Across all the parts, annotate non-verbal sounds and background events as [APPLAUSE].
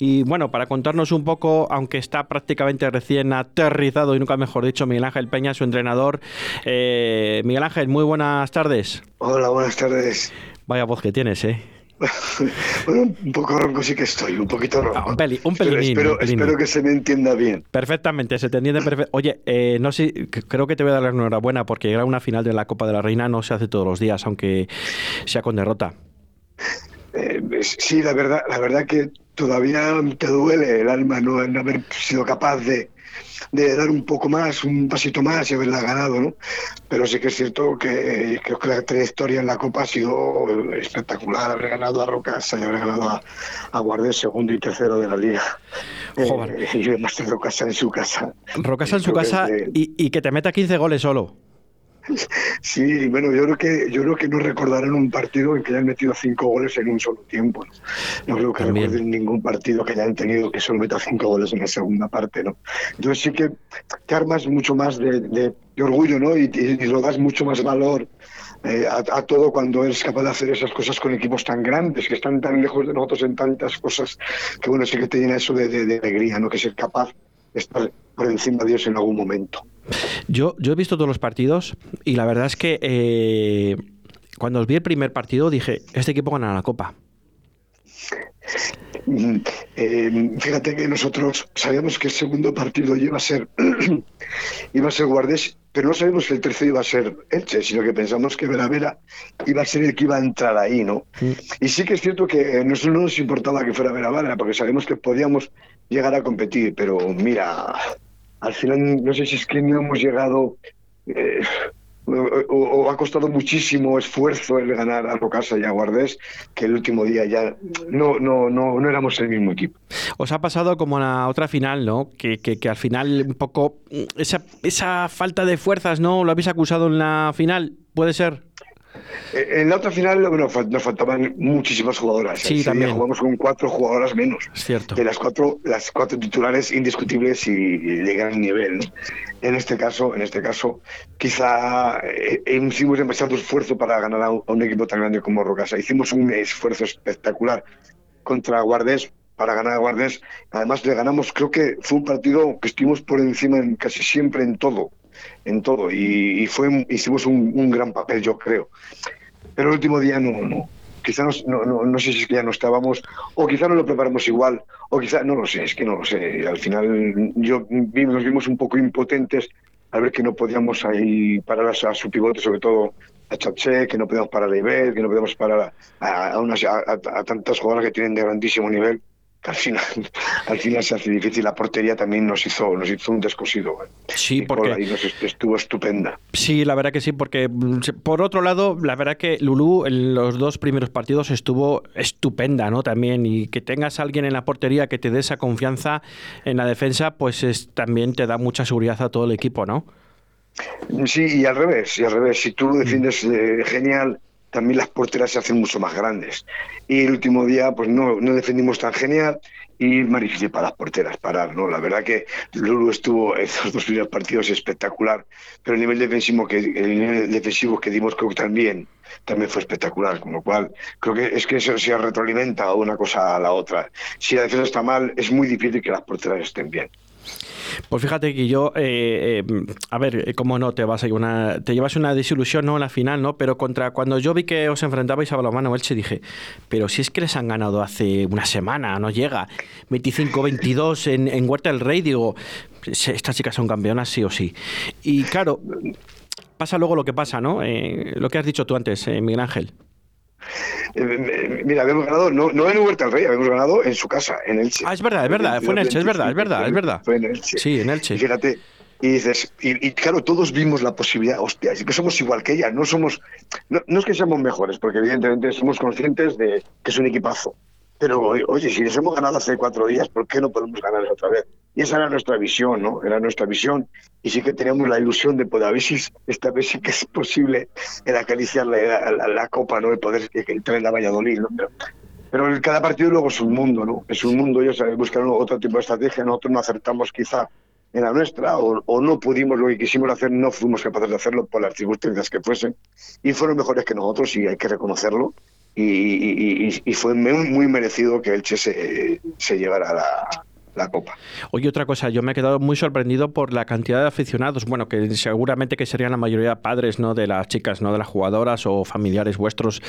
Y bueno, para contarnos un poco, aunque está prácticamente recién aterrizado y nunca mejor dicho, Miguel Ángel Peña, su entrenador. Eh, Miguel Ángel, muy buenas tardes. Hola, buenas tardes. Vaya voz que tienes, ¿eh? [LAUGHS] bueno, un poco ronco sí que estoy, un poquito ronco. Ah, un, peli, un pelinín, espero, espero, que se me entienda bien. Perfectamente, se te entiende perfecto. Oye, eh, no sé, creo que te voy a dar la enhorabuena porque llegar a una final de la Copa de la Reina no se hace todos los días, aunque sea con derrota. Eh, sí, la verdad, la verdad que todavía te duele el alma no, haber sido capaz de, de, dar un poco más, un pasito más y haberla ganado, ¿no? Pero sí que es cierto que creo que la trayectoria en la Copa ha sido espectacular, haber ganado a Rocasa y haber ganado a, a Guardés segundo y tercero de la liga. Eh, y además Rocasa en su casa. Rocasa en su casa y, y que te meta 15 goles solo. Sí, bueno, yo creo que yo creo que no recordarán un partido en que hayan metido cinco goles en un solo tiempo. No, creo que recuerden ningún partido que hayan tenido que solo meta cinco goles en la segunda parte, ¿no? Entonces sí que te armas mucho más de, orgullo, ¿no? Y, lo das mucho más valor eh, a, todo cuando eres capaz de hacer esas cosas con equipos tan grandes, que están tan lejos de nosotros en tantas cosas, que bueno, sí que te llena eso de, de alegría, ¿no? Que ser capaz estar por encima de Dios en algún momento. Yo, yo he visto todos los partidos y la verdad es que eh, cuando os vi el primer partido dije, este equipo gana la Copa. Mm, eh, fíjate que nosotros sabíamos que el segundo partido iba a ser [CLEARS THROAT] iba a ser Guardés, pero no sabíamos que el tercero iba a ser Elche, sino que pensamos que Vera Vera iba a ser el que iba a entrar ahí, ¿no? Mm. Y sí que es cierto que a nosotros no nos importaba que fuera Vera Vera, porque sabemos que podíamos llegar a competir, pero mira, al final no sé si es que no hemos llegado eh, o, ha costado muchísimo esfuerzo el ganar a Rocasa y a Guardés, que el último día ya no, no, no, no éramos el mismo equipo. Os ha pasado como en la otra final, ¿no? Que, que, que, al final un poco esa, esa falta de fuerzas, ¿no? ¿Lo habéis acusado en la final? ¿Puede ser? En la otra final bueno, nos faltaban muchísimas jugadoras. Sí, también. Jugamos con cuatro jugadoras menos. Cierto. De las cuatro, las cuatro titulares indiscutibles y de gran nivel. En este caso, en este caso, quizá eh, hicimos demasiado esfuerzo para ganar a un, equipo tan grande como Rocasa. Hicimos un esfuerzo espectacular contra Guardés para ganar a Guardés. Además, le ganamos, creo que fue un partido que estuvimos por encima en, casi siempre en todo en todo y, fue hicimos un, gran papel, yo creo. Pero el último día no, no. Quizá no, no, no, sé si es que ya no estábamos, o quizá no lo preparamos igual, o quizá, no lo sé, es que no lo sé. Al final yo, nos vimos un poco impotentes al ver que no podíamos ahí parar a, su pivote, sobre todo a Chaché, que no podíamos parar a Ibet, que no podíamos parar a, a, tantas jugadoras que tienen de grandísimo nivel al final, [LAUGHS] al final se hace difícil. La portería también nos hizo, nos hizo un descosido. Sí, porque estuvo estupenda. Sí, la verdad que sí, porque mm, por otro lado, la verdad que Lulú en los dos primeros partidos estuvo estupenda, ¿no? También y que tengas a alguien en la portería que te dé esa confianza en la defensa, pues es, también te da mucha seguridad a todo el equipo, ¿no? Sí, y al revés, y al revés. Si tú defiendes eh, genial también las porteras se hacen mucho más grandes. Y el último día, pues no, no defendimos tan genial y más difícil para las porteras parar, ¿no? La verdad que Lulu estuvo en [LAUGHS] los dos primeros partidos espectacular, pero el nivel defensivo que, el nivel defensivo que dimos creo que también, también fue espectacular, con lo cual creo que es que eso se retroalimenta una cosa a la otra. Si la defensa está mal, es muy difícil que las porteras estén bien. Pues fíjate que yo, eh, eh, a ver, eh, cómo no te vas a una, te llevas una desilusión no en la final, ¿no? Pero contra cuando yo vi que os enfrentabais a Balomano Elche dije, pero si es que les han ganado hace una semana, no llega, 25-22 en, en Huerta del Rey, digo, estas chicas son campeonas sí o sí. Y claro, pasa luego lo que pasa, ¿no? lo que has dicho tú antes, Miguel Ángel. Eh, mira, habíamos ganado, no, no en Huerta del Rey, habíamos ganado en su casa, en Elche. Ah, es verdad, es verdad, fue en Elche, es verdad, es verdad, es verdad. Fue en Elche. Sí, en Elche. Y fíjate, y dices, y, claro, todos vimos la posibilidad, hostia, es que somos igual que ella, no somos, no, no es que seamos mejores, porque evidentemente somos conscientes de que es un equipazo, pero oye, si les hemos ganado hace cuatro días, ¿por qué no podemos ganar otra vez? Y esa era nuestra visión, ¿no? Era nuestra visión. Y sí que teníamos la ilusión de poder, a si esta vez sí que es posible el acariciar la, la, copa, ¿no? El poder traer a Valladolid, ¿no? Pero, pero cada partido luego es un mundo, ¿no? Es un mundo, ellos buscar otro tipo de estrategia, nosotros no acertamos quizá en la nuestra o, no pudimos lo que quisimos hacer, no fuimos capaces de hacerlo por las circunstancias que fuesen y fueron mejores que nosotros y hay que reconocerlo y, fue muy, merecido que Elche se, se llevara la, la Copa. Oye, otra cosa, yo me he quedado muy sorprendido por la cantidad de aficionados, bueno, que seguramente que serían la mayoría padres, ¿no? De las chicas, ¿no? De las jugadoras o familiares vuestros.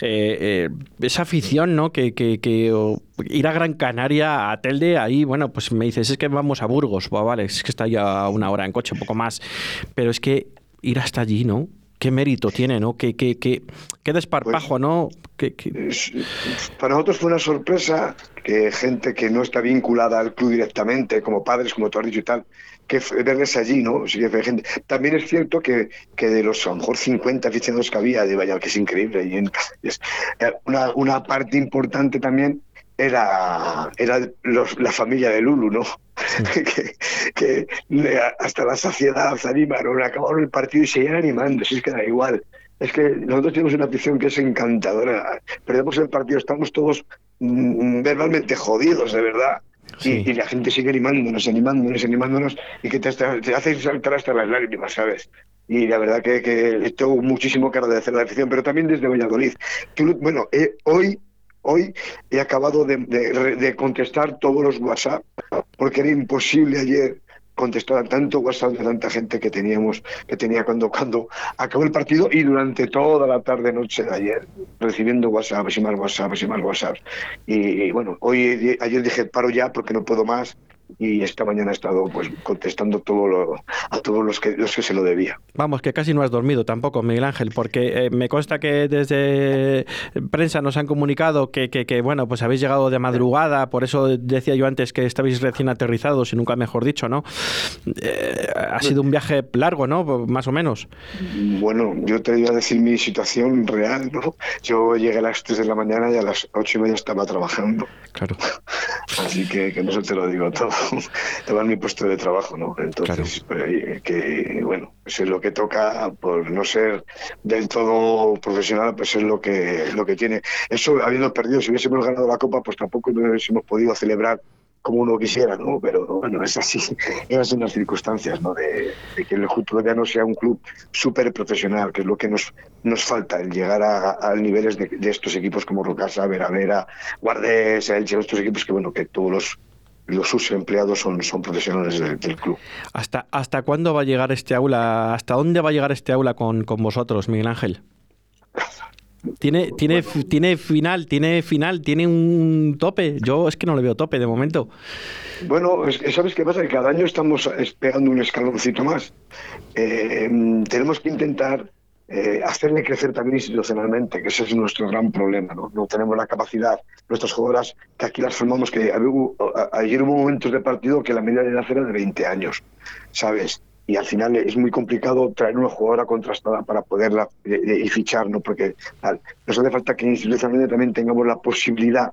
Eh, eh, esa afición, ¿no? Que, que, ir a Gran Canaria, a Telde, ahí, bueno, pues me dices, es que vamos a Burgos, vale, es que está ya una hora en coche, un poco más, pero es que ir hasta allí, ¿no? Qué mérito tiene, ¿no? Qué, qué, qué, qué desparpajo, pues, ¿no? Para nosotros fue una sorpresa que gente que no está vinculada al club directamente, como padres, como tú has dicho y tal, que verles allí, ¿no? Sí, gente. También es cierto que, que de los a lo mejor 50 aficionados que había de Valladolid, que es increíble, y en, una, una parte importante también era, era la familia de Lulu, ¿no? [LAUGHS] que, hasta la saciedad se animaron, acabaron el partido y seguían animando, si es que da igual. Es que nosotros tenemos una afición que es encantadora. Perdemos el partido, estamos todos mm, verbalmente jodidos, de verdad. Y, la gente sigue animándonos, animándonos, animándonos, y que te, hace saltar hasta las lágrimas, ¿sabes? Y la verdad que, que tengo muchísimo que agradecer a la afición, pero también desde Valladolid. bueno, eh, hoy Hoy he acabado de, contestar todos los WhatsApp porque era imposible ayer contestar a tanto WhatsApp de tanta gente que teníamos, que tenía cuando, cuando acabó el partido y durante toda la tarde noche de ayer, recibiendo WhatsApp y más WhatsApp y más WhatsApp. Y, y, bueno, hoy ayer dije paro ya porque no puedo más y esta mañana he estado pues contestando todo lo, a todos los que, los que se lo debía. Vamos, que casi no has dormido tampoco, Miguel Ángel, porque eh, me consta que desde prensa nos han comunicado que, que, bueno, pues habéis llegado de madrugada, por eso decía yo antes que estabais recién aterrizados y nunca mejor dicho, ¿no? Eh, ha sido un viaje largo, ¿no? Más o menos. Bueno, yo te iba a decir mi situación real, ¿no? Yo llegué a las 3 de la mañana y a las 8 y media estaba trabajando. Claro. Así que, que no se te lo digo todo. [LAUGHS] estaba en mi puesto de trabajo, ¿no? Entonces, pues, que bueno, pues es lo que toca por no ser del todo profesional, pues es lo que lo que tiene. Eso habiendo perdido, si hubiésemos ganado la copa, pues tampoco hubiésemos podido celebrar como uno quisiera, ¿no? Pero bueno, es así, [LAUGHS] esas son las circunstancias, ¿no? De, que el club todavía no sea un club súper profesional, que es lo que nos, nos falta, el llegar a, niveles de, estos equipos como Rocasa, Veravera, Guardés, Elche, estos equipos que, bueno, que todos los los sus empleados son, son profesionales del, club. ¿Hasta, ¿Hasta cuándo va a llegar este aula? ¿Hasta dónde va a llegar este aula con, con vosotros, Miguel Ángel? Tiene, tiene, tiene final, tiene final, tiene un tope. Yo es que no le veo tope de momento. Bueno, ¿sabes qué pasa? Que cada año estamos pegando un escaloncito más. Eh, tenemos que intentar eh, hacerle crecer también institucionalmente, que ese es nuestro gran problema. ¿no? no tenemos la capacidad, nuestras jugadoras, que aquí las formamos, que ayer hubo momentos de partido que la media de edad era de 20 años, ¿sabes? Y al final es muy complicado traer una jugadora contrastada para poderla eh, eh, y fichar, ¿no? Porque nos hace falta que institucionalmente también tengamos la posibilidad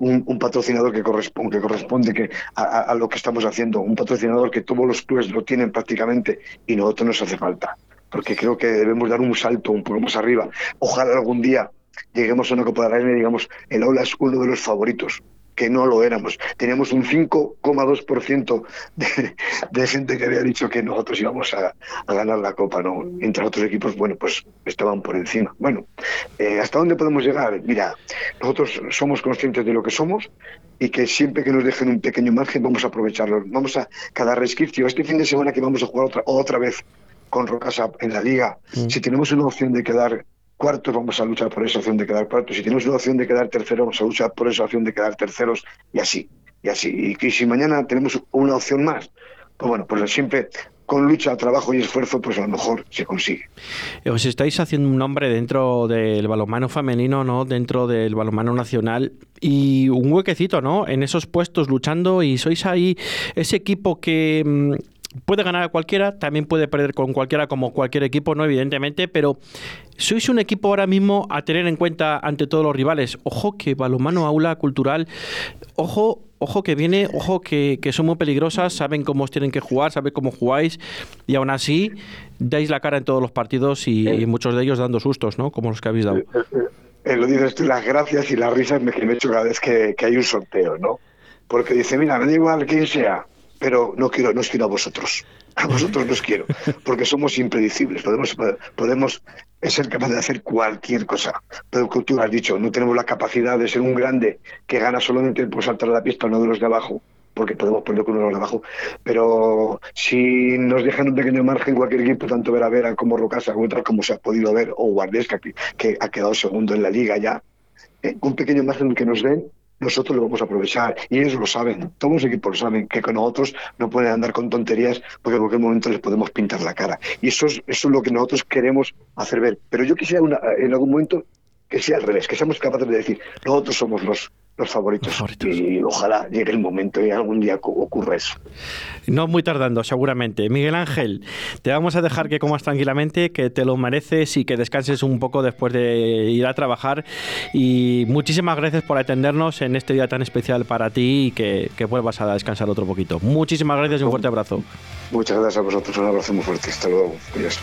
un, patrocinador que corresponde, que, que a, lo que estamos haciendo, un patrocinador que todos los clubes lo tienen prácticamente y nosotros nos hace falta porque creo que debemos dar un salto un poco más arriba. Ojalá algún día lleguemos a una Copa de la Reina y digamos, el Ola es uno de los favoritos, que no lo éramos. Teníamos un 5,2% de, de gente que había dicho que nosotros íbamos a, ganar la Copa, ¿no? Entre otros equipos, bueno, pues estaban por encima. Bueno, eh, ¿hasta dónde podemos llegar? Mira, nosotros somos conscientes de lo que somos y que siempre que nos dejen un pequeño margen vamos a aprovecharlo. Vamos a cada resquicio. Este fin de semana que vamos a jugar otra, otra vez con Rocasa en la liga. Mm. Si tenemos una opción de quedar cuartos, vamos a luchar por esa opción de quedar cuartos. Si tenemos una opción de quedar terceros, vamos a luchar por esa opción de quedar terceros y así. Y así. Y, si mañana tenemos una opción más, pues bueno, pues siempre con lucha, trabajo y esfuerzo, pues a lo mejor se consigue. Eh, os estáis haciendo un nombre dentro del balonmano femenino, ¿no? Dentro del balonmano nacional y un huequecito, ¿no? En esos puestos luchando y sois ahí ese equipo que mm, puede ganar a cualquiera, también puede perder con cualquiera, como cualquier equipo, no evidentemente, pero sois un equipo ahora mismo a tener en cuenta ante todos los rivales. Ojo que balomano aula cultural, ojo, ojo que viene, ojo que, son muy peligrosas, saben cómo os tienen que jugar, saben cómo jugáis, y aún así dais la cara en todos los partidos y, muchos de ellos dando sustos, ¿no? Como los que habéis dado. Eh, eh, eh, lo dices tú, las gracias y las risas me, que me he hecho cada vez que, que hay un sorteo, ¿no? Porque dice, mira, me da igual quién sea, pero no quiero, no os quiero a vosotros. A vosotros no os quiero, porque somos impredecibles. Podemos, podemos ser capaces de hacer cualquier cosa. Pero como tú has dicho, no tenemos la capacidad de ser un grande que gana solamente por saltar la pista, no de los de abajo porque podemos poner con uno de abajo. Pero si nos dejan un pequeño margen cualquier equipo, tanto Vera Vera como Rocasa, como se ha podido ver, o Guardesca, que, que ha quedado segundo en la liga ya, eh, un pequeño margen que nos den, nosotros lo vamos a aprovechar. Y ellos lo saben, todos los equipos lo saben, que con nosotros no pueden andar con tonterías porque en cualquier momento les podemos pintar la cara. Y eso es, eso es lo que nosotros queremos hacer ver. Pero yo quisiera en algún momento que sea al revés, que seamos capaces de decir, nosotros somos los, los favoritos. Y ojalá llegue el momento y algún día ocurra eso. No muy tardando, seguramente. Miguel Ángel, te vamos a dejar que comas tranquilamente, que te lo mereces y que descanses un poco después de ir a trabajar. Y muchísimas gracias por atendernos en este día tan especial para ti y que, que vuelvas a descansar otro poquito. Muchísimas gracias y un fuerte abrazo. Muchas gracias a vosotros, un abrazo muy fuerte. Hasta luego. Adiós.